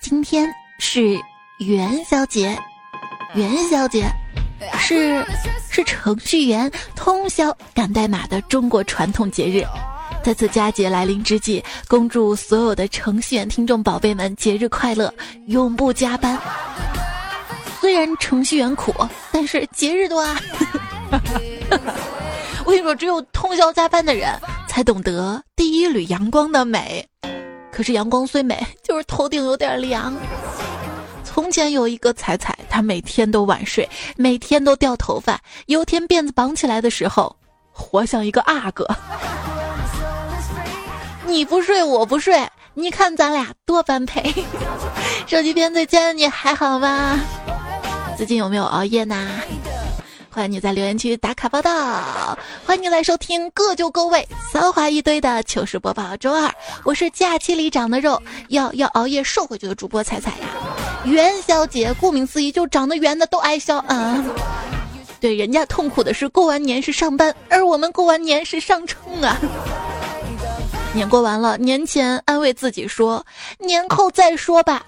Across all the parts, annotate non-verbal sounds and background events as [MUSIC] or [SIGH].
今天是元宵节，元宵节是是程序员通宵赶代码的中国传统节日。在此佳节来临之际，恭祝所有的程序员听众宝贝们节日快乐，永不加班。虽然程序员苦，但是节日多啊！[LAUGHS] 我跟你说，只有通宵加班的人才懂得第一缕阳光的美。可是阳光虽美，[LAUGHS] 就是头顶有点凉。从前有一个彩彩，她每天都晚睡，每天都掉头发。有天辫子绑起来的时候，活像一个阿哥。你不睡，我不睡，你看咱俩多般配。[LAUGHS] 手机边最亲的你还好吗？最近有没有熬夜呢？欢迎你在留言区打卡报道，欢迎你来收听各就各位骚话一堆的糗事播报。周二，我是假期里长的肉，要要熬夜瘦回去的主播彩彩呀。元宵节，顾名思义，就长得圆的都爱笑啊。对，人家痛苦的是过完年是上班，而我们过完年是上称啊。年过完了，年前安慰自己说年后再说吧，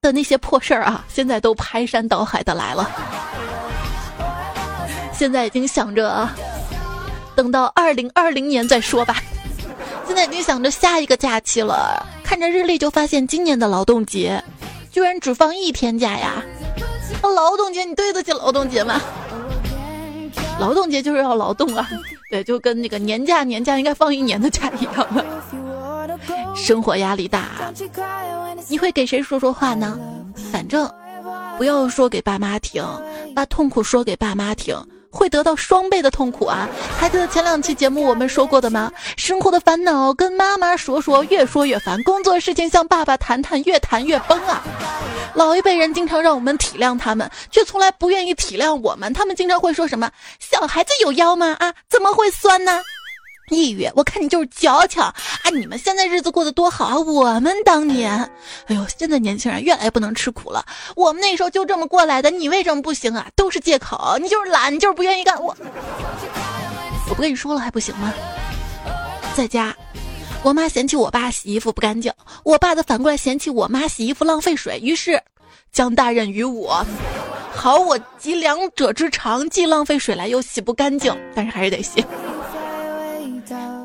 的那些破事儿啊，现在都排山倒海的来了。现在已经想着等到二零二零年再说吧。现在已经想着下一个假期了，看着日历就发现今年的劳动节居然只放一天假呀！劳动节你对得起劳动节吗？劳动节就是要劳动啊，对，就跟那个年假年假应该放一年的假一样的。生活压力大，你会给谁说说话呢？反正不要说给爸妈听，把痛苦说给爸妈听。会得到双倍的痛苦啊！还记得前两期节目我们说过的吗？生活的烦恼跟妈妈说说，越说越烦；工作事情向爸爸谈谈，越谈越崩啊！老一辈人经常让我们体谅他们，却从来不愿意体谅我们。他们经常会说什么：“小孩子有腰吗？啊，怎么会酸呢？”抑郁，我看你就是矫情啊！你们现在日子过得多好啊！我们当年，哎呦，现在年轻人越来越不能吃苦了。我们那时候就这么过来的，你为什么不行啊？都是借口，你就是懒，你就是不愿意干。我，我不跟你说了还不行吗？在家，我妈嫌弃我爸洗衣服不干净，我爸的反过来嫌弃我妈洗衣服浪费水，于是将大任于我。好，我集两者之长，既浪费水来又洗不干净，但是还是得洗。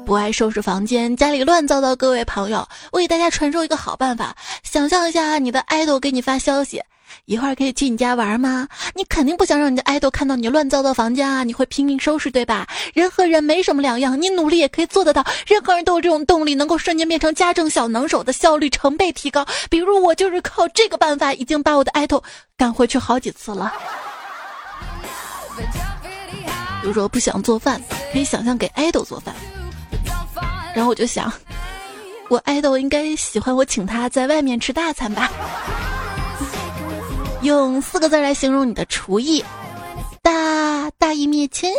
不爱收拾房间，家里乱糟糟。各位朋友，我给大家传授一个好办法。想象一下，你的爱豆给你发消息，一会儿可以去你家玩吗？你肯定不想让你的爱豆看到你乱糟糟房间啊！你会拼命收拾，对吧？人和人没什么两样，你努力也可以做得到。任何人都有这种动力，能够瞬间变成家政小能手的效率成倍提高。比如我就是靠这个办法，已经把我的爱豆赶回去好几次了。比如说不想做饭，可以想象给爱豆做饭。然后我就想，我爱豆应该喜欢我请他在外面吃大餐吧。用四个字来形容你的厨艺：大大义灭亲。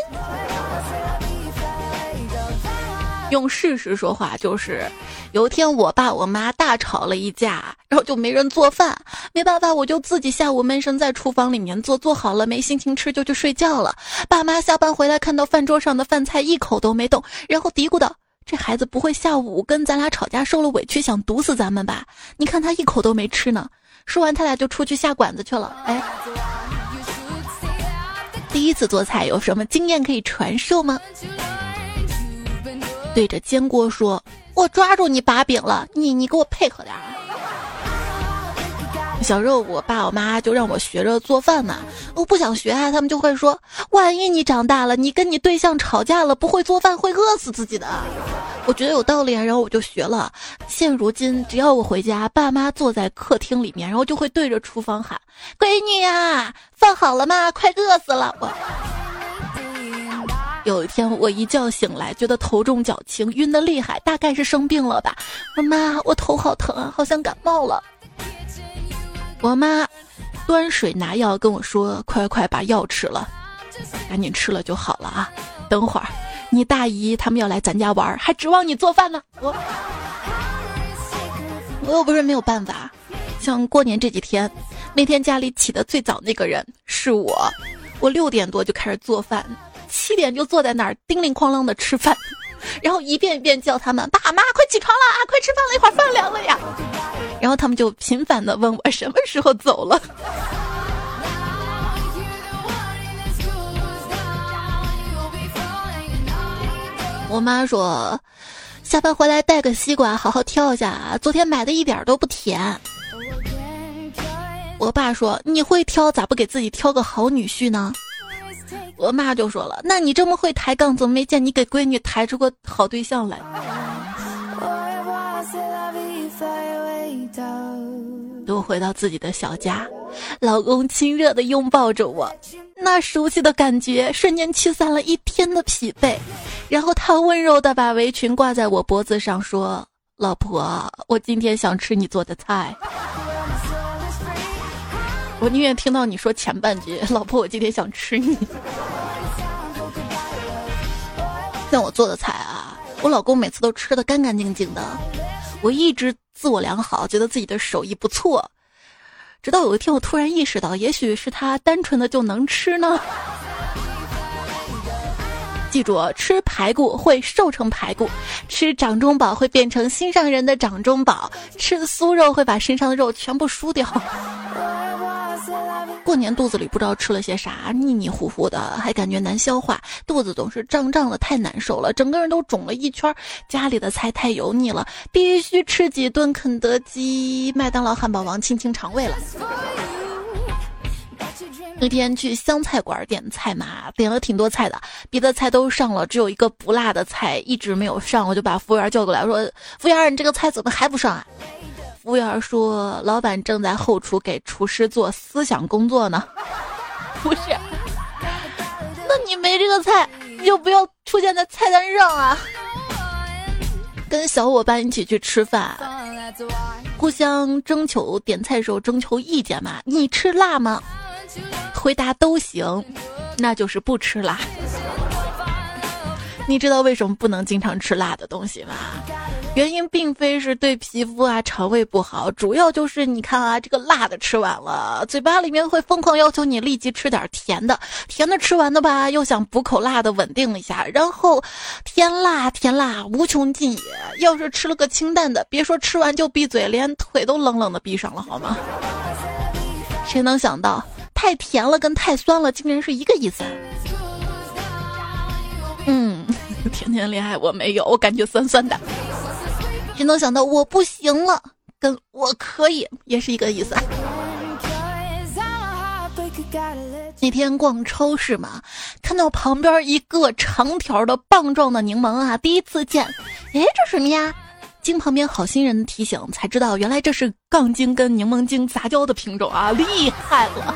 用事实说话就是，有一天我爸我妈大吵了一架，然后就没人做饭，没办法，我就自己下午闷声在厨房里面做，做好了没心情吃就去睡觉了。爸妈下班回来看到饭桌上的饭菜一口都没动，然后嘀咕道。这孩子不会下午跟咱俩吵架受了委屈想毒死咱们吧？你看他一口都没吃呢。说完，他俩就出去下馆子去了。哎，第一次做菜有什么经验可以传授吗？对着煎锅说：“我抓住你把柄了，你你给我配合点。”小时候，我爸我妈就让我学着做饭嘛。我不想学啊，他们就会说：“万一你长大了，你跟你对象吵架了，不会做饭会饿死自己的。”我觉得有道理啊，然后我就学了。现如今，只要我回家，爸妈坐在客厅里面，然后就会对着厨房喊：“闺女呀，饭好了吗？快饿死了！”我有一天，我一觉醒来，觉得头重脚轻，晕得厉害，大概是生病了吧。妈，我头好疼啊，好像感冒了。我妈端水拿药跟我说：“快快把药吃了，赶紧吃了就好了啊！等会儿你大姨他们要来咱家玩，还指望你做饭呢。”我我又不是没有办法，像过年这几天，那天家里起的最早那个人是我，我六点多就开始做饭，七点就坐在那儿叮铃哐啷的吃饭，然后一遍一遍叫他们：“爸妈快起床了啊，快吃饭了，一会儿饭凉了呀。”然后他们就频繁的问我什么时候走了。我妈说，下班回来带个西瓜，好好挑一下。昨天买的一点都不甜。我爸说，你会挑，咋不给自己挑个好女婿呢？我妈就说了，那你这么会抬杠，怎么没见你给闺女抬出个好对象来？都回到自己的小家，老公亲热的拥抱着我，那熟悉的感觉瞬间驱散了一天的疲惫。然后他温柔的把围裙挂在我脖子上，说：“老婆，我今天想吃你做的菜。”我宁愿听到你说前半句：“老婆，我今天想吃你。”像我做的菜啊，我老公每次都吃的干干净净的。我一直自我良好，觉得自己的手艺不错，直到有一天我突然意识到，也许是他单纯的就能吃呢。记住，吃排骨会瘦成排骨，吃掌中宝会变成心上人的掌中宝，吃酥肉会把身上的肉全部输掉。[LAUGHS] 过年肚子里不知道吃了些啥，腻腻糊糊的，还感觉难消化，肚子总是胀胀的，太难受了，整个人都肿了一圈。家里的菜太油腻了，必须吃几顿肯德基、麦当劳、汉堡王清清肠胃了。那天去湘菜馆点菜嘛，点了挺多菜的，别的菜都上了，只有一个不辣的菜一直没有上，我就把服务员叫过来，说：“服务员，你这个菜怎么还不上啊？”服务员说：“老板正在后厨给厨师做思想工作呢。[LAUGHS] ”不是，那你没这个菜，你就不要出现在菜单上啊。跟小伙伴一起去吃饭，互相征求点菜时候征求意见嘛？你吃辣吗？回答都行，那就是不吃辣。你知道为什么不能经常吃辣的东西吗？原因并非是对皮肤啊、肠胃不好，主要就是你看啊，这个辣的吃完了，嘴巴里面会疯狂要求你立即吃点甜的，甜的吃完的吧，又想补口辣的稳定一下，然后甜辣甜辣无穷尽也。要是吃了个清淡的，别说吃完就闭嘴，连腿都冷冷的闭上了，好吗？谁能想到？太甜了跟太酸了竟然是一个意思。嗯，[LAUGHS] 甜甜恋爱我没有，我感觉酸酸的。谁能想到我不行了，跟我可以也是一个意思。那天逛超市嘛，看到旁边一个长条的棒状的柠檬啊，第一次见，哎，这什么呀？经旁边好心人的提醒才知道，原来这是杠精跟柠檬精杂交的品种啊，厉害了。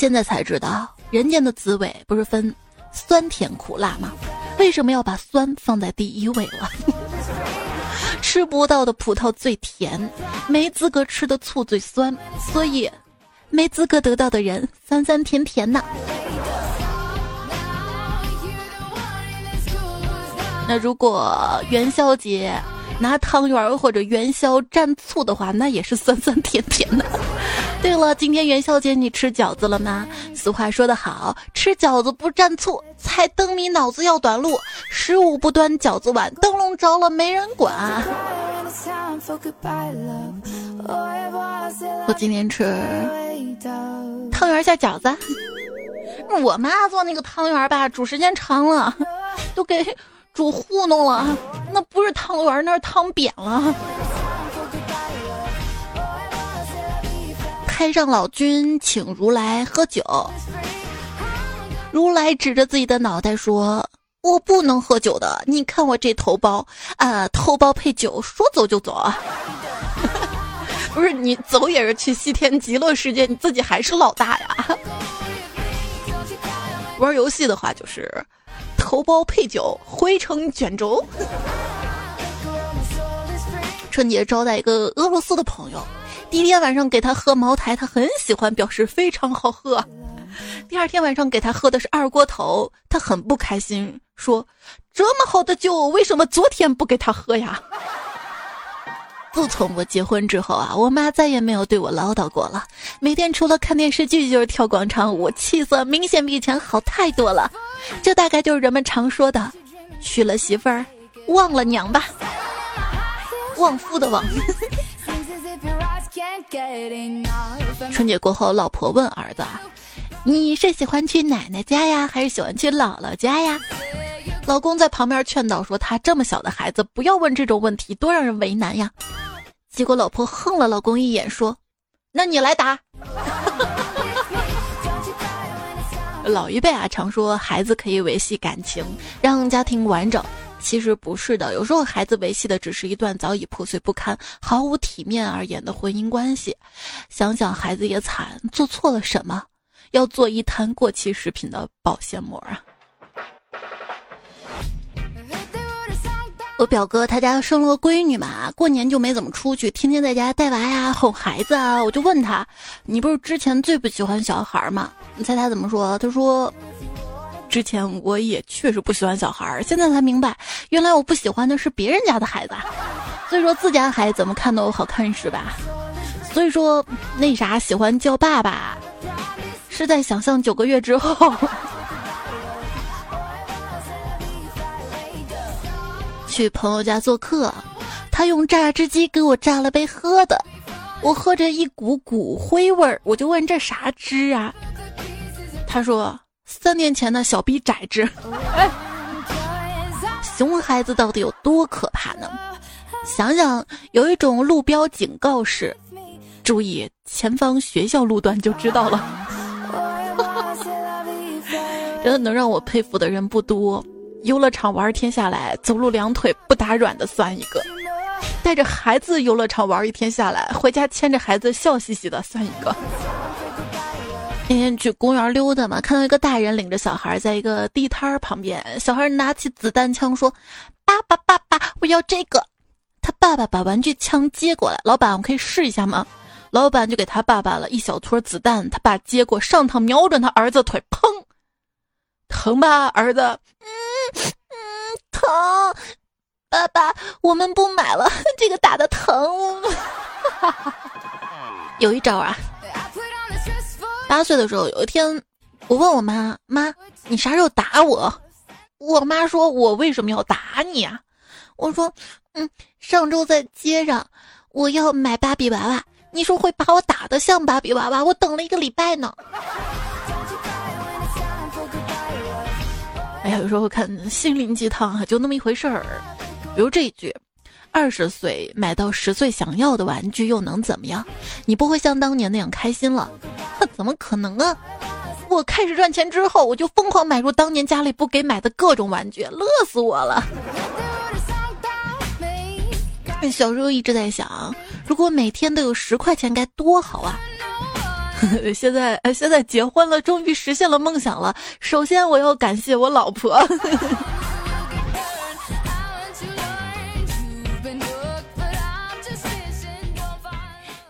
现在才知道，人间的滋味不是分酸甜苦辣吗？为什么要把酸放在第一位了？[LAUGHS] 吃不到的葡萄最甜，没资格吃的醋最酸，所以没资格得到的人酸酸甜甜呢。那如果元宵节拿汤圆或者元宵蘸醋的话，那也是酸酸甜甜的。对了，今天元宵节你吃饺子了吗？俗话说得好，吃饺子不蘸醋，猜灯谜脑子要短路。十五不端饺子碗，灯笼着了没人管。我今天吃汤圆下饺子。我妈做那个汤圆吧，煮时间长了，都给煮糊弄了。那不是汤圆，那是汤扁了。太上老君请如来喝酒，如来指着自己的脑袋说：“我不能喝酒的，你看我这头包啊，头包配酒，说走就走啊！[LAUGHS] 不是你走也是去西天极乐世界，你自己还是老大呀。[LAUGHS] 玩游戏的话就是头孢配酒，回成卷轴。春节招待一个俄罗斯的朋友。”第一天晚上给他喝茅台，他很喜欢，表示非常好喝。第二天晚上给他喝的是二锅头，他很不开心，说：“这么好的酒，为什么昨天不给他喝呀？”自从我结婚之后啊，我妈再也没有对我唠叨过了。每天除了看电视剧就是跳广场舞，气色明显比以前好太多了。这大概就是人们常说的“娶了媳妇儿忘了娘”吧。旺夫的旺。[LAUGHS] 春节过后，老婆问儿子：“你是喜欢去奶奶家呀，还是喜欢去姥姥家呀？”老公在旁边劝导说：“他这么小的孩子，不要问这种问题，多让人为难呀。”结果老婆横了老公一眼，说：“那你来答。[LAUGHS] ”老一辈啊，常说孩子可以维系感情，让家庭完整。其实不是的，有时候孩子维系的只是一段早已破碎不堪、毫无体面而言的婚姻关系。想想孩子也惨，做错了什么？要做一摊过期食品的保鲜膜啊！我表哥他家生了个闺女嘛，过年就没怎么出去，天天在家带娃呀、哄孩子啊。我就问他：“你不是之前最不喜欢小孩吗？”你猜他怎么说？他说。之前我也确实不喜欢小孩儿，现在才明白，原来我不喜欢的是别人家的孩子。所以说自家孩子怎么看都好看是吧？所以说那啥喜欢叫爸爸，是在想象九个月之后。去朋友家做客，他用榨汁机给我榨了杯喝的，我喝着一股骨灰味儿，我就问这啥汁啊？他说。三年前的小逼崽子，熊孩子到底有多可怕呢？想想有一种路标警告是，注意前方学校路段就知道了。真的能让我佩服的人不多。游乐场玩一天下来，走路两腿不打软的算一个；带着孩子游乐场玩一天下来，回家牵着孩子笑嘻嘻的算一个。天天去公园溜达嘛，看到一个大人领着小孩在一个地摊儿旁边，小孩拿起子弹枪说：“爸爸，爸爸，我要这个。”他爸爸把玩具枪接过来，老板，我可以试一下吗？老板就给他爸爸了一小撮子弹，他爸接过上膛，瞄准他儿子腿，砰！疼吧，儿子？嗯嗯，疼。爸爸，我们不买了，[LAUGHS] 这个打的疼。[LAUGHS] 有一招啊。八岁的时候，有一天，我问我妈：“妈，你啥时候打我？”我妈说：“我为什么要打你啊？”我说：“嗯，上周在街上，我要买芭比娃娃，你说会把我打的像芭比娃娃，我等了一个礼拜呢。”哎呀，有时候看心灵鸡汤啊，就那么一回事儿。比如这一句。二十岁买到十岁想要的玩具又能怎么样？你不会像当年那样开心了？怎么可能啊！我开始赚钱之后，我就疯狂买入当年家里不给买的各种玩具，乐死我了。小时候一直在想，如果每天都有十块钱该多好啊！[LAUGHS] 现在现在结婚了，终于实现了梦想了。首先我要感谢我老婆。[LAUGHS] [LAUGHS]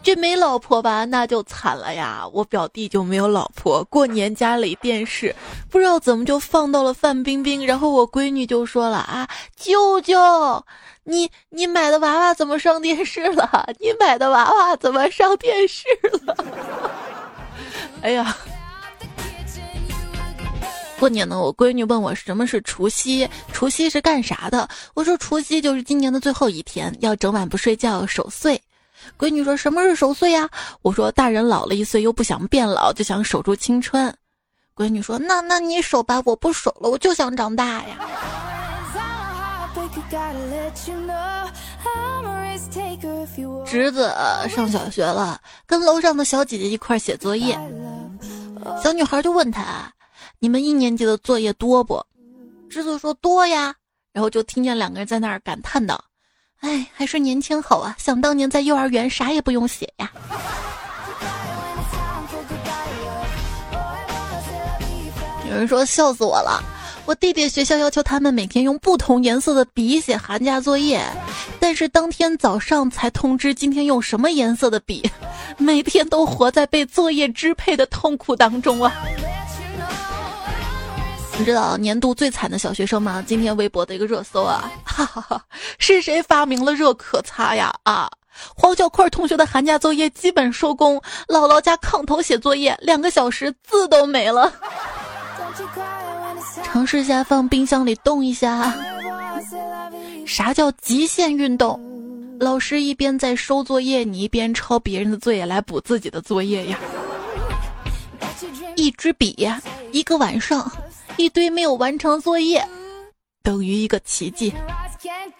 这没老婆吧，那就惨了呀！我表弟就没有老婆，过年家里电视不知道怎么就放到了范冰冰，然后我闺女就说了啊，舅舅，你你买的娃娃怎么上电视了？你买的娃娃怎么上电视了？哎呀，过年呢，我闺女问我什么是除夕，除夕是干啥的？我说除夕就是今年的最后一天，要整晚不睡觉守岁。闺女说：“什么是守岁呀？”我说：“大人老了一岁，又不想变老，就想守住青春。”闺女说：“那那你守吧，我不守了，我就想长大呀。”侄子上小学了，跟楼上的小姐姐一块写作业。小女孩就问他：“你们一年级的作业多不？”侄子说：“多呀。”然后就听见两个人在那儿感叹道。哎，还是年轻好啊！想当年在幼儿园啥也不用写呀。有人说笑死我了，我弟弟学校要求他们每天用不同颜色的笔写寒假作业，但是当天早上才通知今天用什么颜色的笔，每天都活在被作业支配的痛苦当中啊。你知道年度最惨的小学生吗？今天微博的一个热搜啊，哈哈哈，是谁发明了热可擦呀？啊，黄小块同学的寒假作业基本收工，姥姥家炕头写作业，两个小时字都没了。[LAUGHS] 尝试下放冰箱里冻一下。啥叫极限运动？老师一边在收作业，你一边抄别人的作业来补自己的作业呀。一支笔，一个晚上，一堆没有完成作业，等于一个奇迹。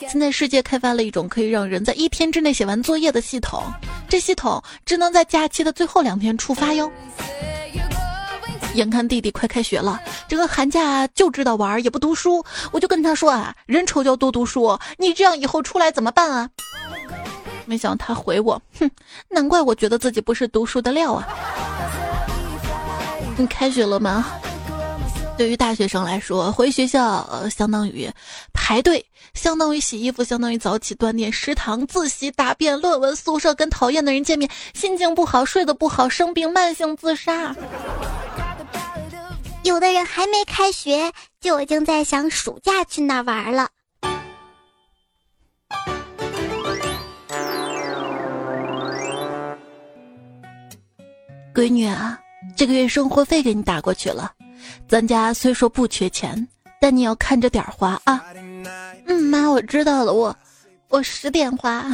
现在世界开发了一种可以让人在一天之内写完作业的系统，这系统只能在假期的最后两天触发哟。眼看弟弟快开学了，这个寒假就知道玩，也不读书。我就跟他说啊，人丑就要多读书，你这样以后出来怎么办啊？没想到他回我，哼，难怪我觉得自己不是读书的料啊。你开学了吗？对于大学生来说，回学校相当于排队，相当于洗衣服，相当于早起锻炼，食堂自习、答辩、论文、宿舍跟讨厌的人见面，心情不好，睡得不好，生病，慢性自杀。有的人还没开学，就已经在想暑假去哪玩了。闺女啊，这个月生活费给你打过去了。咱家虽说不缺钱，但你要看着点花啊。嗯，妈，我知道了，我我十点花。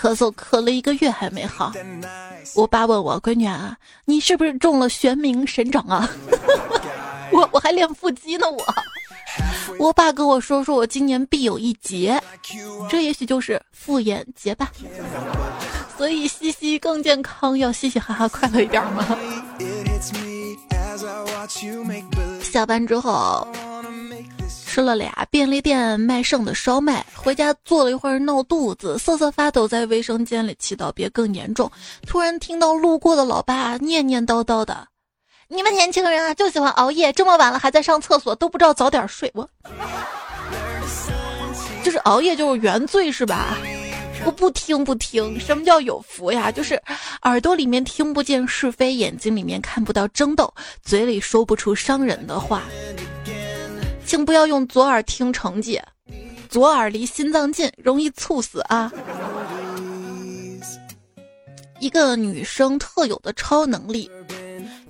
咳嗽咳了一个月还没好，我爸问我闺女啊，你是不是中了玄冥神掌啊？[LAUGHS] 我我还练腹肌呢，我。我爸跟我说说我今年必有一劫，这也许就是复眼劫吧。所以嘻嘻更健康，要嘻嘻哈哈快乐一点吗？下班之后。吃了俩便利店卖剩的烧麦，回家坐了一会儿闹肚子，瑟瑟发抖，在卫生间里祈祷别更严重。突然听到路过的老爸念念叨叨的：“你们年轻人啊，就喜欢熬夜，这么晚了还在上厕所，都不知道早点睡。”我就是熬夜就是原罪是吧？我不听不听，什么叫有福呀？就是耳朵里面听不见是非，眼睛里面看不到争斗，嘴里说不出伤人的话。请不要用左耳听成绩，左耳离心脏近，容易猝死啊！一个女生特有的超能力，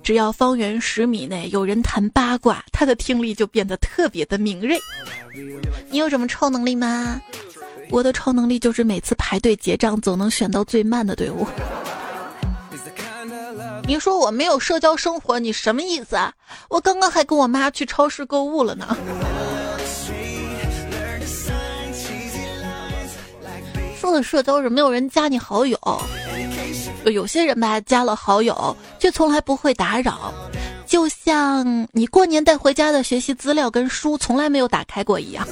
只要方圆十米内有人谈八卦，她的听力就变得特别的敏锐。你有什么超能力吗？我的超能力就是每次排队结账总能选到最慢的队伍。你说我没有社交生活，你什么意思啊？我刚刚还跟我妈去超市购物了呢。说的社交是没有人加你好友，有些人吧加了好友，却从来不会打扰，就像你过年带回家的学习资料跟书从来没有打开过一样。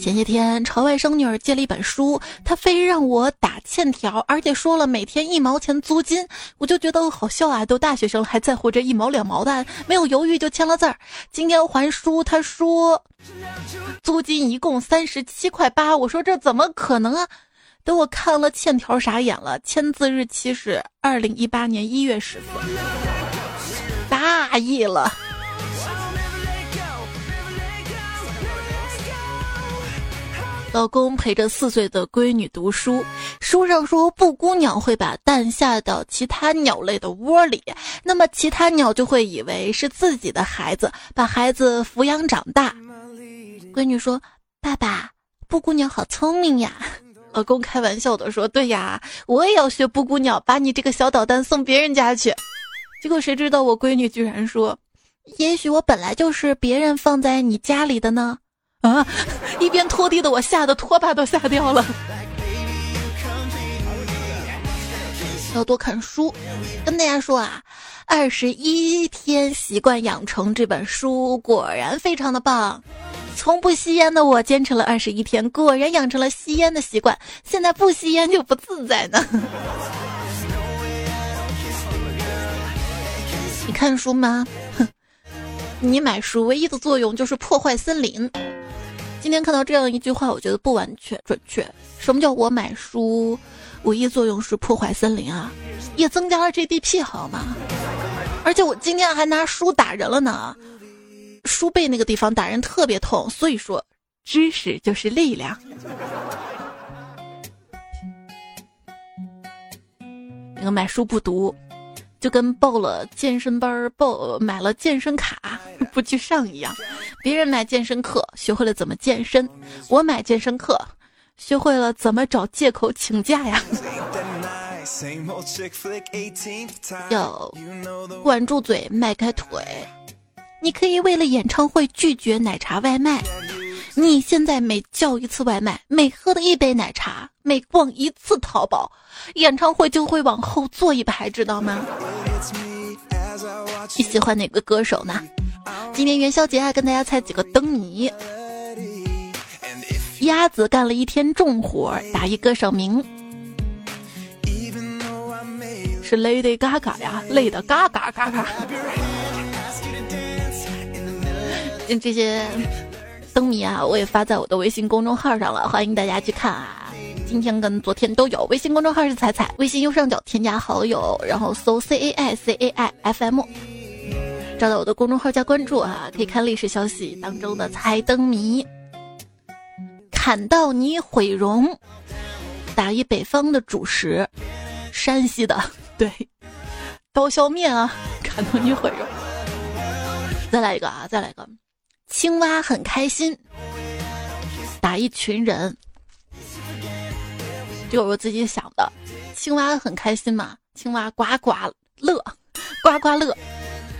前些天朝外甥女儿借了一本书，她非让我打欠条，而且说了每天一毛钱租金，我就觉得好笑啊！都大学生了还在乎这一毛两毛的，没有犹豫就签了字儿。今天还书，她说租金一共三十七块八，我说这怎么可能啊？等我看了欠条傻眼了，签字日期是二零一八年一月十四，大意了。老公陪着四岁的闺女读书，书上说布谷鸟会把蛋下到其他鸟类的窝里，那么其他鸟就会以为是自己的孩子，把孩子抚养长大。闺女说：“爸爸，布谷鸟好聪明呀。”老公开玩笑的说：“对呀，我也要学布谷鸟，把你这个小捣蛋送别人家去。”结果谁知道我闺女居然说：“也许我本来就是别人放在你家里的呢。”啊！一边拖地的我吓得拖把都吓掉了。要多看书，跟大家说啊，《二十一天习惯养成》这本书果然非常的棒。从不吸烟的我坚持了二十一天，果然养成了吸烟的习惯。现在不吸烟就不自在呢。你看书吗？哼，你买书唯一的作用就是破坏森林。今天看到这样一句话，我觉得不完全准确。什么叫我买书唯一作用是破坏森林啊？也增加了 GDP 好吗？而且我今天还拿书打人了呢，书背那个地方打人特别痛。所以说，知识就是力量。那个买书不读，就跟报了健身班、报买了健身卡 [LAUGHS] 不去上一样。别人买健身课学会了怎么健身，我买健身课学会了怎么找借口请假呀。[LAUGHS] 要管住嘴，迈开腿。你可以为了演唱会拒绝奶茶外卖。你现在每叫一次外卖，每喝的一杯奶茶，每逛一次淘宝，演唱会就会往后坐一排，知道吗？你喜欢哪个歌手呢？今年元宵节还跟大家猜几个灯谜。鸭子干了一天重活，打一歌手名，是 Lady Gaga 呀，累的嘎嘎嘎嘎。这些。灯谜啊，我也发在我的微信公众号上了，欢迎大家去看啊！今天跟昨天都有。微信公众号是彩彩，微信右上角添加好友，然后搜 C A I C A I F M，找到我的公众号加关注啊，可以看历史消息当中的猜灯谜。砍到你毁容，打一北方的主食，山西的 [LAUGHS] 对，刀削面啊，砍到你毁容。再来一个啊，再来一个。青蛙很开心，打一群人，就我自己想的。青蛙很开心嘛？青蛙呱呱乐，呱呱乐，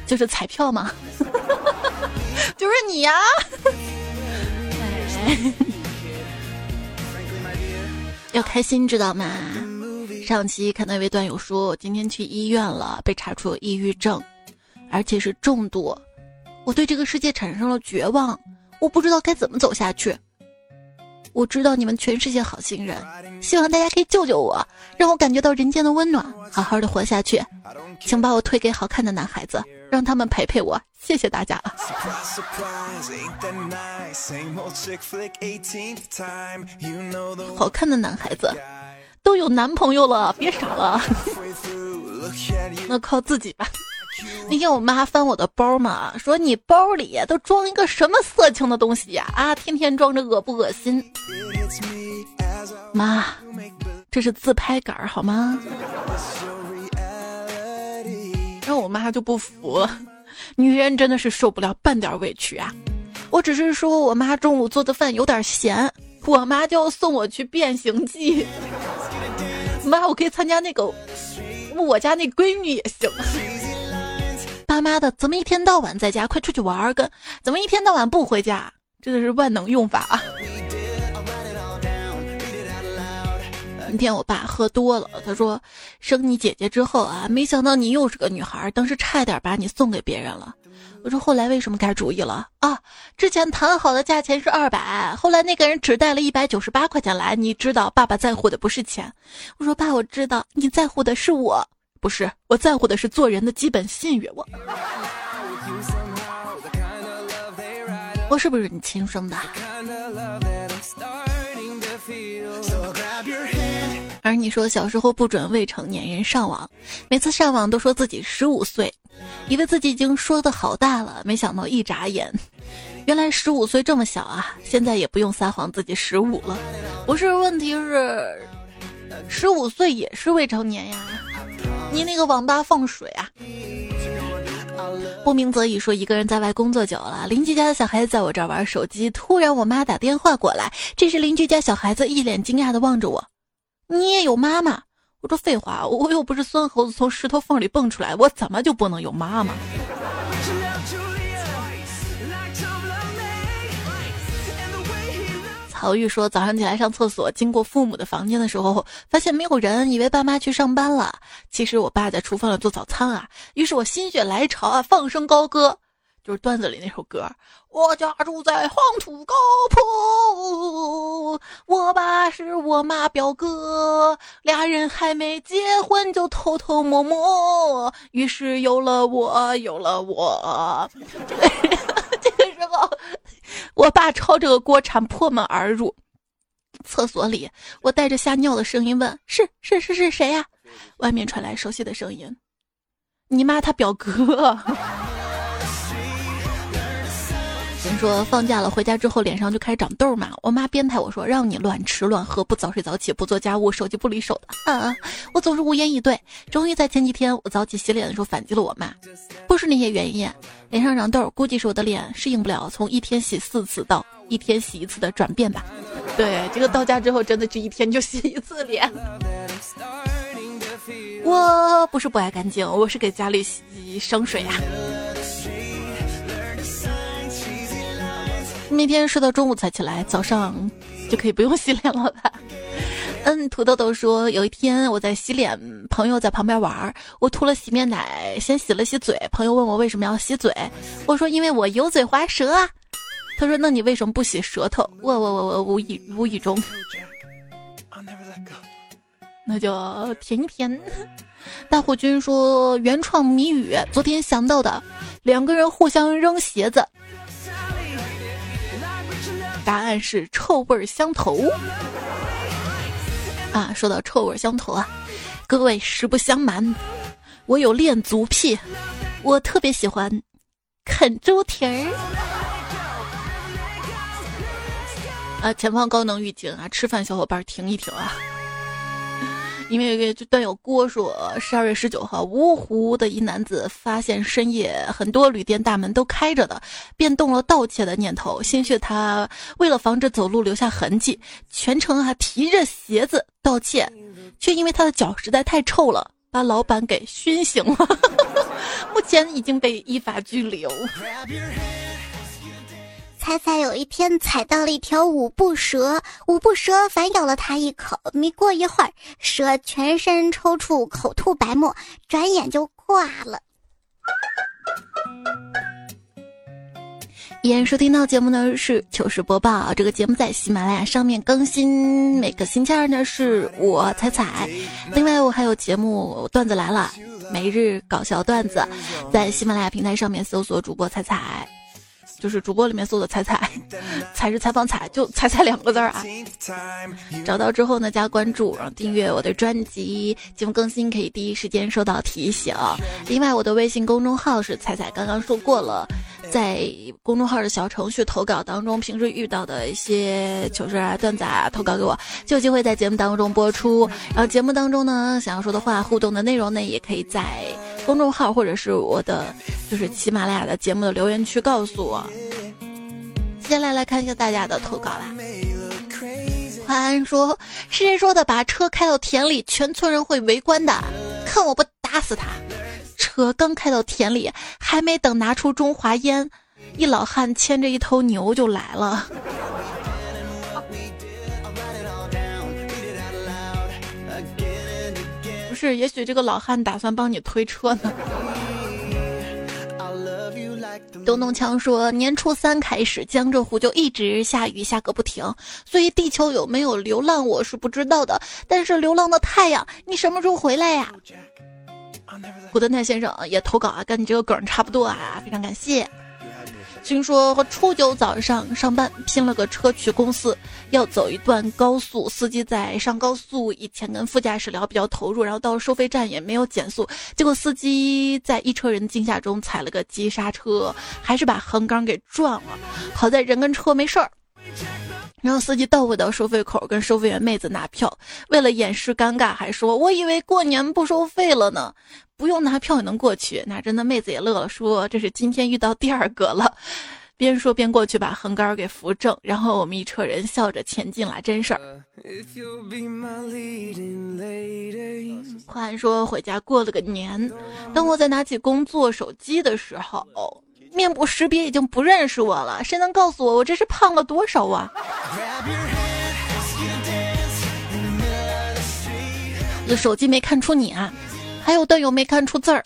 就是彩票嘛，[LAUGHS] 就是你呀！要开心知道吗？上期看到一位段友说，今天去医院了，被查出抑郁症，而且是重度。我对这个世界产生了绝望，我不知道该怎么走下去。我知道你们全世界好心人，希望大家可以救救我，让我感觉到人间的温暖，好好的活下去。请把我推给好看的男孩子，让他们陪陪我。谢谢大家。好看的男孩子都有男朋友了，别傻了，[LAUGHS] 那靠自己吧。那天我妈翻我的包嘛，说你包里都装一个什么色情的东西呀？啊，天天装着恶不恶心？妈，这是自拍杆好吗？然后我妈就不服，女人真的是受不了半点委屈啊！我只是说我妈中午做的饭有点咸，我妈就要送我去变形记。妈，我可以参加那个我家那闺女也行。爸妈的，怎么一天到晚在家？快出去玩儿！跟怎么一天到晚不回家？真的是万能用法啊！那天我爸喝多了，他说生你姐姐之后啊，没想到你又是个女孩，当时差点把你送给别人了。我说后来为什么改主意了啊？之前谈好的价钱是二百，后来那个人只带了一百九十八块钱来。你知道爸爸在乎的不是钱。我说爸，我知道你在乎的是我。不是，我在乎的是做人的基本信誉。我，我是不是你亲生的？而你说小时候不准未成年人上网，每次上网都说自己十五岁，以为自己已经说的好大了，没想到一眨眼，原来十五岁这么小啊！现在也不用撒谎自己十五了。不是，问题是十五岁也是未成年呀。你那个网吧放水啊！不鸣则已说一个人在外工作久了，邻居家的小孩子在我这儿玩手机，突然我妈打电话过来，这时邻居家小孩子一脸惊讶的望着我：“你也有妈妈？”我说：“废话，我又不是孙猴子从石头缝里蹦出来，我怎么就不能有妈妈？”曹玉说：“早上起来上厕所，经过父母的房间的时候，发现没有人，以为爸妈去上班了。其实我爸在厨房里做早餐啊。于是我心血来潮啊，放声高歌，就是段子里那首歌。我家住在黄土高坡，我爸是我妈表哥，俩人还没结婚就偷偷摸摸。于是有了我，有了我。[LAUGHS] 这个时候。”我爸抄着个锅铲破门而入，厕所里，我带着吓尿的声音问：“是是是是谁呀？”外面传来熟悉的声音：“你妈他表哥。”说放假了回家之后脸上就开始长痘嘛，我妈编排我说让你乱吃乱喝，不早睡早起，不做家务，手机不离手的。啊，我总是无言以对。终于在前几天我早起洗脸的时候反击了我妈，不是那些原因，脸上长痘估计是我的脸适应不了从一天洗四次到一天洗一次的转变吧。对，这个到家之后真的是一天就洗一次脸。我不是不爱干净，我是给家里洗生水呀。每天睡到中午才起来，早上就可以不用洗脸了吧？[LAUGHS] 嗯，土豆豆说，有一天我在洗脸，朋友在旁边玩，我涂了洗面奶，先洗了洗嘴。朋友问我为什么要洗嘴，我说因为我油嘴滑舌啊。他说那你为什么不洗舌头？我我我我无意无意中，那就舔一舔。大虎君说原创谜语，昨天想到的，两个人互相扔鞋子。答案是臭味相投啊！说到臭味相投啊，各位实不相瞒，我有恋足癖，我特别喜欢啃猪蹄儿啊！前方高能预警啊！吃饭小伙伴停一停啊！因为就段友郭说，十二月十九号，芜湖的一男子发现深夜很多旅店大门都开着的，便动了盗窃的念头。兴许他为了防止走路留下痕迹，全程还提着鞋子盗窃，却因为他的脚实在太臭了，把老板给熏醒了。目前已经被依法拘留。彩彩有一天踩到了一条五步蛇，五步蛇反咬了他一口。没过一会儿，蛇全身抽搐，口吐白沫，转眼就挂了。依然收听到节目呢是糗事播报，这个节目在喜马拉雅上面更新，每个星期二呢是我彩彩。另外我还有节目段子来了，每日搞笑段子，在喜马拉雅平台上面搜索主播彩彩。就是主播里面搜的“彩彩”，才是采访“采”，就“彩彩”两个字儿啊。找到之后呢，加关注，然后订阅我的专辑，节目更新可以第一时间收到提醒。另外，我的微信公众号是“彩彩”，刚刚说过了，在公众号的小程序投稿当中，平时遇到的一些糗事啊、段子啊，投稿给我，就有机会在节目当中播出。然后节目当中呢，想要说的话、互动的内容呢，也可以在。公众号或者是我的，就是喜马拉雅的节目的留言区告诉我。接下来来看一下大家的投稿啦。欢安说：“是谁说的？把车开到田里，全村人会围观的，看我不打死他！”车刚开到田里，还没等拿出中华烟，一老汉牵着一头牛就来了。是，也许这个老汉打算帮你推车呢。东东强说，年初三开始，江浙沪就一直下雨，下个不停，所以地球有没有流浪我是不知道的。但是流浪的太阳，你什么时候回来呀？古德泰先生也投稿啊，跟你这个梗差不多啊，非常感谢。听说初九早上上班拼了个车去公司，要走一段高速。司机在上高速以前跟副驾驶聊比较投入，然后到收费站也没有减速，结果司机在一车人惊吓中踩了个急刹车，还是把横杆给撞了。好在人跟车没事儿。然后司机倒回到收费口跟收费员妹子拿票，为了掩饰尴尬，还说：“我以为过年不收费了呢。”不用拿票也能过去，哪真的妹子也乐了，说这是今天遇到第二个了。边说边过去把横杆给扶正，然后我们一车人笑着前进了，真事儿。话说回家过了个年，当我在拿起工作手机的时候，面部识别已经不认识我了，谁能告诉我我这是胖了多少啊？我手机没看出你啊。还有段友没看出字儿，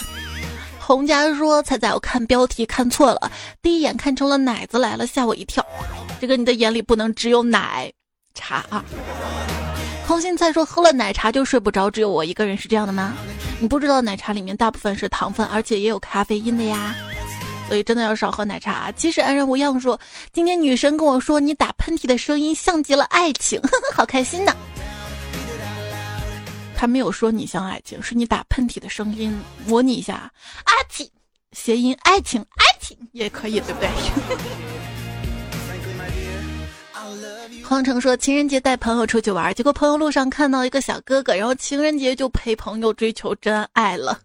洪家说：“彩彩，我看标题看错了，第一眼看成了奶子来了，吓我一跳。这个你的眼里不能只有奶茶啊。”空心菜说：“喝了奶茶就睡不着，只有我一个人是这样的吗？你不知道奶茶里面大部分是糖分，而且也有咖啡因的呀，所以真的要少喝奶茶。”其实安然无恙说：“今天女神跟我说，你打喷嚏的声音像极了爱情，[LAUGHS] 好开心呐。”他没有说你像爱情，是你打喷嚏的声音，模拟一下，阿嚏，谐音爱情，爱情也可以，对不对？[LAUGHS] 黄成说情人节带朋友出去玩，结果朋友路上看到一个小哥哥，然后情人节就陪朋友追求真爱了。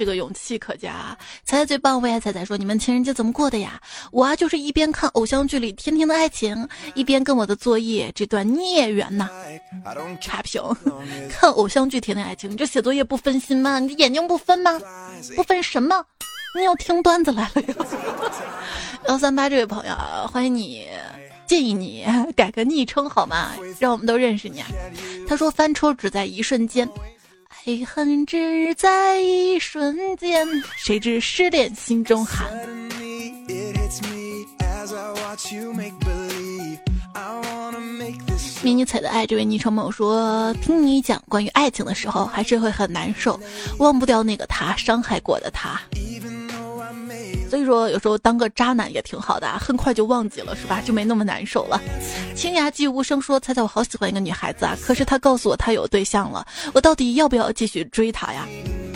这个勇气可嘉。彩彩最棒，为爱彩彩说：“你们情人节怎么过的呀？”我啊，就是一边看偶像剧里甜甜的爱情，一边跟我的作业这段孽缘呐。差评，看偶像剧甜甜爱情，你这写作业不分心吗？你这眼睛不分吗？不分什么？你要听段子来了呀！幺三八这位朋友，欢迎你，建议你改个昵称好吗？让我们都认识你。啊。他说：“翻车只在一瞬间。”爱恨只在一瞬间，谁知失恋心中寒。迷你彩的爱，这位昵称朋友说，听你讲关于爱情的时候，还是会很难受，忘不掉那个他，伤害过的他。所以说，有时候当个渣男也挺好的，很快就忘记了，是吧？就没那么难受了。清雅寂无声说：“猜猜我好喜欢一个女孩子啊，可是她告诉我她有对象了，我到底要不要继续追她呀？”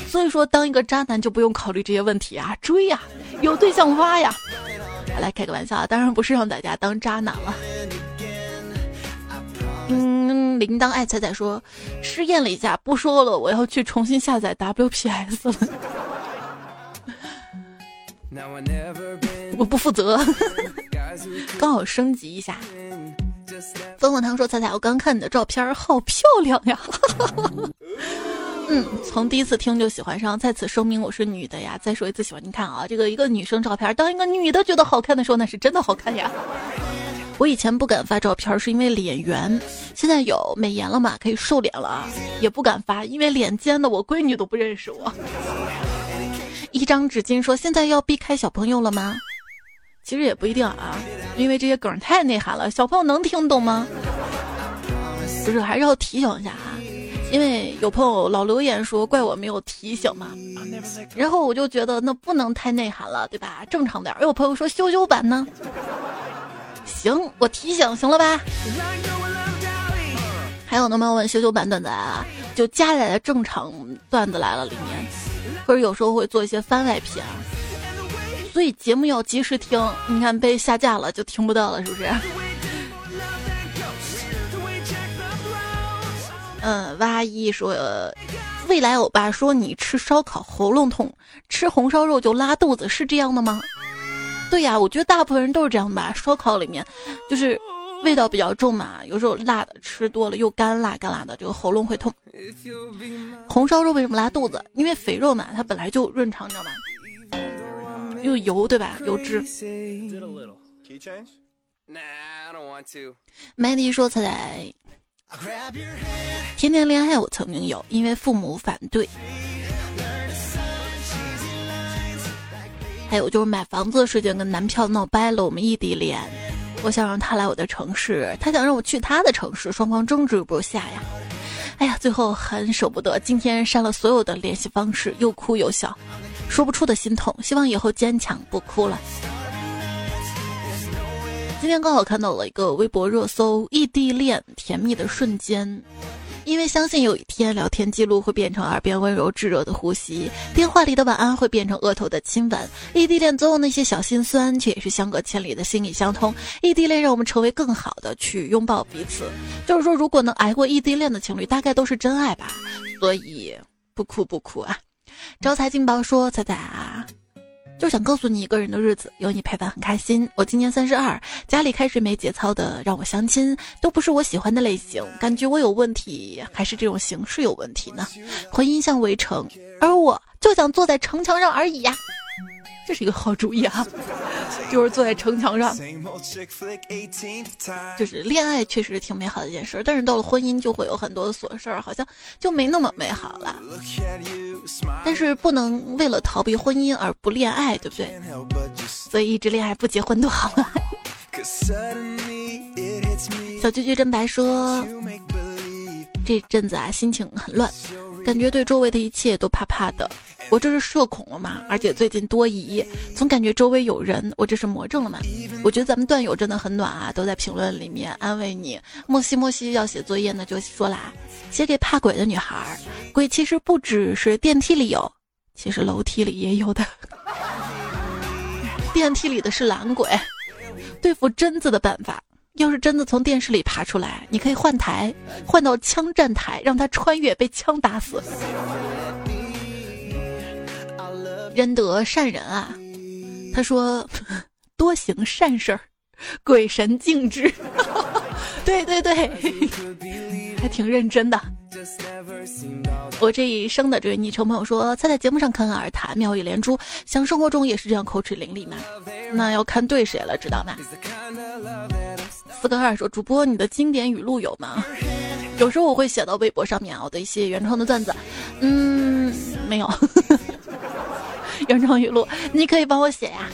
所以说，当一个渣男就不用考虑这些问题啊，追呀，有对象挖呀。来开个玩笑啊，当然不是让大家当渣男了。嗯，铃铛爱彩彩说：“试验了一下，不说了，我要去重新下载 WPS 了。”我不负责，刚好升级一下。风火堂说：“彩彩，我刚看你的照片，好漂亮呀！” [LAUGHS] 嗯，从第一次听就喜欢上，在此声明我是女的呀。再说一次喜欢，你看啊，这个一个女生照片，当一个女的觉得好看的时候，那是真的好看呀。我以前不敢发照片，是因为脸圆，现在有美颜了嘛，可以瘦脸了啊，也不敢发，因为脸尖的我闺女都不认识我。一张纸巾说：“现在要避开小朋友了吗？”其实也不一定啊，因为这些梗太内涵了，小朋友能听懂吗？不是，还是要提醒一下啊，因为有朋友老留言说怪我没有提醒嘛，然后我就觉得那不能太内涵了，对吧？正常点。有朋友说修修版呢，行，我提醒行了吧？还有那么问修修版段子啊，就加载的正常段子来了里面。或者有时候会做一些番外篇，所以节目要及时听。你看被下架了就听不到了，是不是？[LAUGHS] 嗯，哇一说，未来欧巴说你吃烧烤喉咙痛，吃红烧肉就拉肚子，是这样的吗？对呀，我觉得大部分人都是这样吧。烧烤里面就是。味道比较重嘛，有时候辣的吃多了又干辣干辣的，这个喉咙会痛。红烧肉为什么拉肚子？因为肥肉嘛，它本来就润肠，你知道吗？又油对吧？油脂。麦迪说：“彩彩，天天恋爱我曾经有，因为父母反对。还有就是买房子的事情跟男票闹掰了，我们异地恋。”我想让他来我的城市，他想让我去他的城市，双方争执不下呀。哎呀，最后很舍不得，今天删了所有的联系方式，又哭又笑，说不出的心痛。希望以后坚强，不哭了。今天刚好看到了一个微博热搜：异地恋甜蜜的瞬间。因为相信有一天，聊天记录会变成耳边温柔炙热的呼吸，电话里的晚安会变成额头的亲吻。异地恋总有那些小心酸，却也是相隔千里的心意相通。异地恋让我们成为更好的去拥抱彼此。就是说，如果能挨过异地恋的情侣，大概都是真爱吧。所以不哭不哭啊！招财进宝说：“彩彩啊。”就想告诉你，一个人的日子有你陪伴很开心。我今年三十二，家里开始没节操的让我相亲，都不是我喜欢的类型，感觉我有问题，还是这种形式有问题呢？婚姻像围城，而我就想坐在城墙上而已呀。这是一个好主意啊，[LAUGHS] 就是坐在城墙上，就是恋爱确实挺美好的一件事，但是到了婚姻就会有很多的琐事儿，好像就没那么美好了。但是不能为了逃避婚姻而不恋爱，对不对？所以一直恋爱不结婚多好啊！[LAUGHS] 小菊菊真白说，这阵子啊心情很乱。感觉对周围的一切都怕怕的，我这是社恐了吗？而且最近多疑，总感觉周围有人，我这是魔怔了吗？我觉得咱们段友真的很暖啊，都在评论里面安慰你。莫西莫西要写作业呢，就说啦，写给怕鬼的女孩，鬼其实不只是电梯里有，其实楼梯里也有的。[LAUGHS] 电梯里的是懒鬼。对付贞子的办法。要是真的从电视里爬出来，你可以换台，换到枪战台，让他穿越被枪打死。仁德善人啊，他说多行善事儿，鬼神敬之。对 [LAUGHS] 对对，[LAUGHS] 还挺认真的。我这一生的这位昵称朋友说，他在节目上侃侃而谈，妙语连珠，像生活中也是这样口齿伶俐吗？那要看对谁了，知道吗？四个二说，主播你的经典语录有吗？有时候我会写到微博上面啊，我的一些原创的段子。嗯，没有。[LAUGHS] 原创语录，你可以帮我写呀。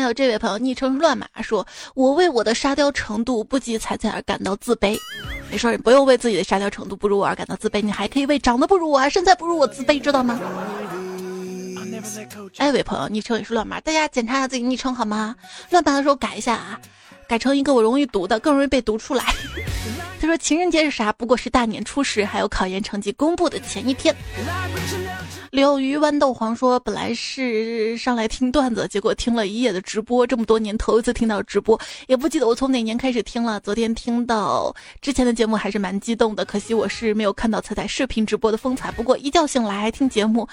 还有这位朋友昵称乱码说：“我为我的沙雕程度不及彩彩而感到自卑。”没事，你不用为自己的沙雕程度不如我而感到自卑，你还可以为长得不如我、身材不如我自卑，知道吗？哎，位朋友昵称也是乱码，大家检查一下自己昵称好吗？乱码的时候改一下啊，改成一个我容易读的，更容易被读出来。他说情人节是啥？不过是大年初十，还有考研成绩公布的前一天。柳鱼豌豆黄说，本来是上来听段子，结果听了一夜的直播，这么多年头一次听到直播，也不记得我从哪年开始听了。昨天听到之前的节目还是蛮激动的，可惜我是没有看到彩彩视频直播的风采。不过一觉醒来听节目，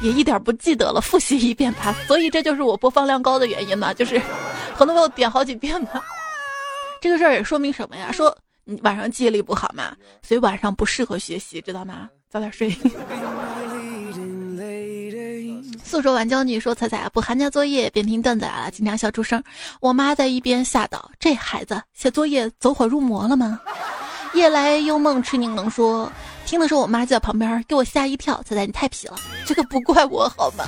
也一点不记得了，复习一遍吧。所以这就是我播放量高的原因嘛，就是很多朋友点好几遍嘛。这个事儿也说明什么呀？说。你晚上记忆力不好嘛，所以晚上不适合学习，知道吗？早点睡。宿舍玩娇女说：“彩彩补寒假作业，边听段子来了，经常笑出声。我妈在一边吓到：这孩子写作业走火入魔了吗？”夜来幽梦痴凝能说：“听的时候我妈就在旁边，给我吓一跳。彩彩你太皮了，这个不怪我好吗？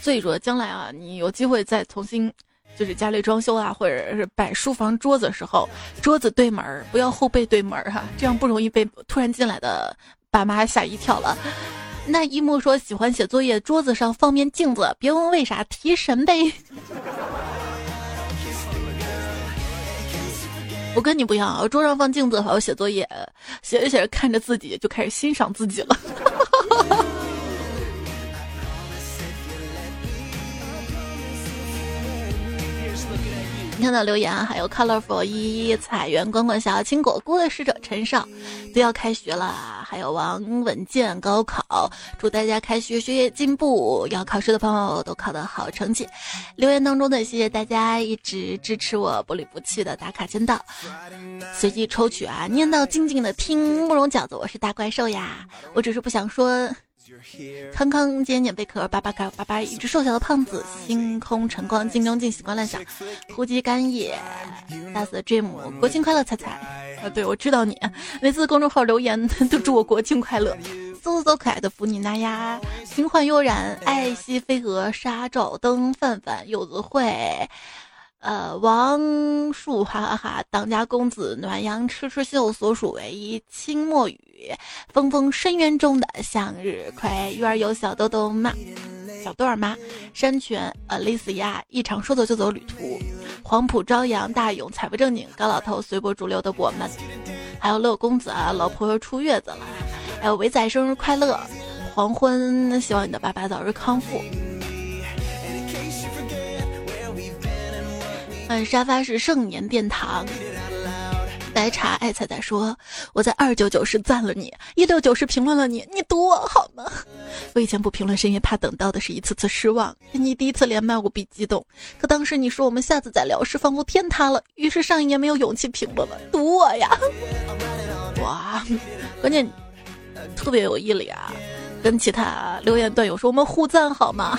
所以说将来啊，你有机会再重新。”就是家里装修啊，或者是摆书房桌子的时候，桌子对门儿，不要后背对门儿哈，这样不容易被突然进来的爸妈吓一跳了。那一木说喜欢写作业，桌子上放面镜子，别问为啥，提神呗。我跟你不一样，我桌上放镜子的话，我写作业，写着写着看着自己就开始欣赏自己了。[LAUGHS] 看到留言，还有 colorful 一一彩园滚滚小青果菇的使者陈少，都要开学了。还有王稳健高考，祝大家开学学业进步，要考试的朋友都考得好成绩。留言当中的谢谢大家一直支持我不离不弃的打卡签到，随机抽取啊，念到静静的听慕容饺子，我是大怪兽呀，我只是不想说。康康今天贝壳，巴巴嘎巴巴，一只瘦小的胖子，星空晨光，镜中镜，习惯乱想，呼吸干野，大死 dream，国庆快乐，彩彩。啊，对我知道你，[LAUGHS] 每次公众号留言 [LAUGHS] 都祝我国庆快乐，嗖嗖可爱的福尼娜呀，心幻悠然，爱惜飞蛾，沙照灯，范范，柚子会。呃，王树哈哈哈，当家公子暖阳痴痴秀，所属唯一清墨雨，风风深渊中的向日葵，育儿有小豆豆妈？小豆儿妈？山泉，呃，丽丝亚，一场说走就走旅途，黄埔朝阳大勇，财不正经，高老头随波逐流的我们，还有乐公子啊，老婆又出月子了，还有伟仔生日快乐，黄昏，希望你的爸爸早日康复。嗯，沙发是盛年殿堂。白茶爱彩彩说：“我在二九九是赞了你，一六九是评论了你，你读我好吗？我以前不评论是因为怕等到的是一次次失望。你第一次连麦，我比激动。可当时你说我们下次再聊是仿佛天塌了，于是上一年没有勇气评论了。读我呀！哇，关键特别有毅力啊！跟其他留言段友说，我们互赞好吗？”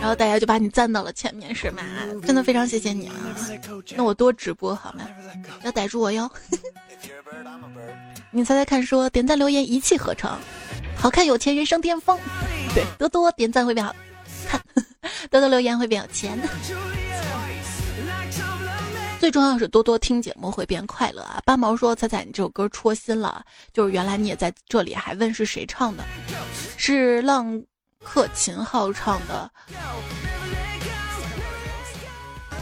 然后大家就把你赞到了前面，是吗？真的非常谢谢你啊！那我多直播好吗？要逮住我哟！你猜猜看，说点赞留言一气呵成，好看有钱人生巅峰。对，多多点赞会变好看，[LAUGHS] 多多留言会变有钱。最重要是多多听节目会变快乐啊！八毛说：“彩彩，你这首歌戳心了，就是原来你也在这里，还问是谁唱的？是浪。”克勤号唱的，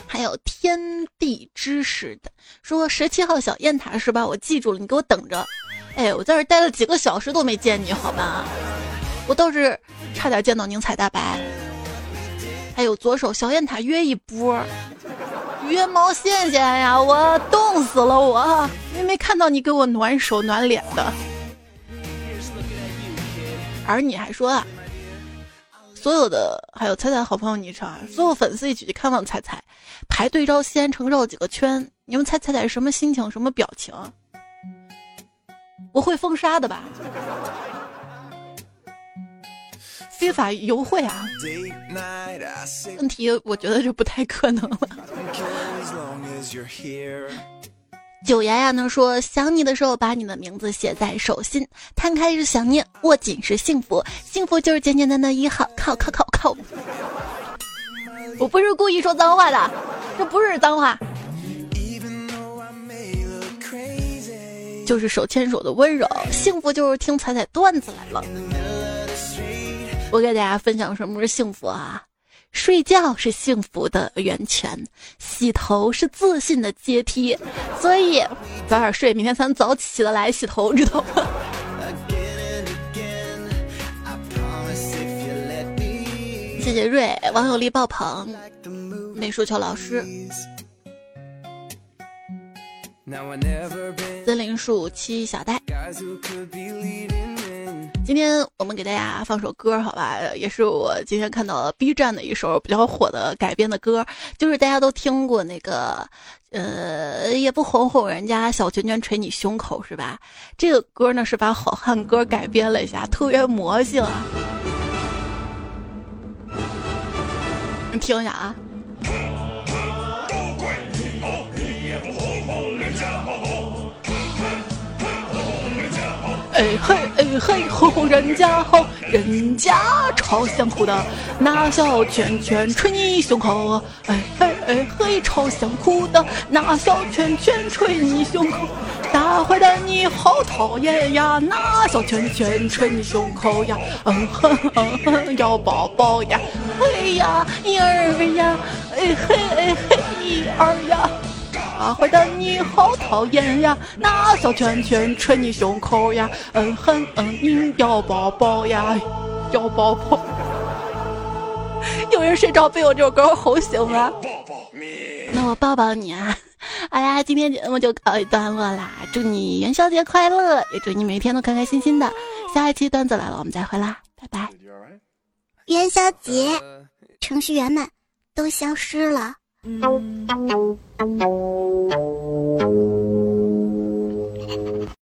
还有天地之识的，说十七号小雁塔是吧？我记住了，你给我等着。哎，我在这待了几个小时都没见你，好吧？我倒是差点见到宁采大白。还有左手小雁塔约一波，约毛线线呀！我冻死了我，没没看到你给我暖手暖脸的。而你还说啊，所有的还有彩彩好朋友昵称，所有粉丝一起去看望彩彩，排队绕西安城绕几个圈，你们猜彩彩什么心情，什么表情？我会封杀的吧？非法游会啊？问题我觉得就不太可能了。九牙牙呢说想你的时候把你的名字写在手心，摊开是想念，握紧是幸福，幸福就是简简单单一号，靠靠靠靠。我不是故意说脏话的，这不是脏话，就是手牵手的温柔，幸福就是听彩彩段子来了。我给大家分享什么是幸福啊？睡觉是幸福的源泉，洗头是自信的阶梯。所以早点睡，明天才能早起的来洗头，知道吗？谢谢瑞，网友力爆棚，美术球老师，森林树七小戴。今天我们给大家放首歌，好吧？也是我今天看到 B 站的一首比较火的改编的歌，就是大家都听过那个，呃，也不哄哄人家，小拳拳捶你胸口，是吧？这个歌呢是把好汉歌改编了一下，特别魔性啊！你听一下啊。哎嘿哎嘿吼吼，人家吼，人家超想哭的，拿小拳拳捶你胸口。哎嘿哎嘿，超想哭的，拿小拳拳捶你胸口。大坏蛋你好讨厌呀，拿小拳拳捶你胸口呀。嗯哼嗯哼，要抱抱呀。嘿呀一儿呀，哎嘿哎嘿一儿呀。大坏蛋，你好讨厌呀！拿小拳拳捶你胸口呀！嗯哼嗯，你要抱抱呀，要抱抱。有人睡着被我这首歌吼醒了，那我抱抱你啊！哎呀，今天节目就告一段落啦！祝你元宵节快乐，也祝你每天都开开心心的。下一期段子来了，我们再会啦，拜拜。元宵节，程序员们都消失了。嗯。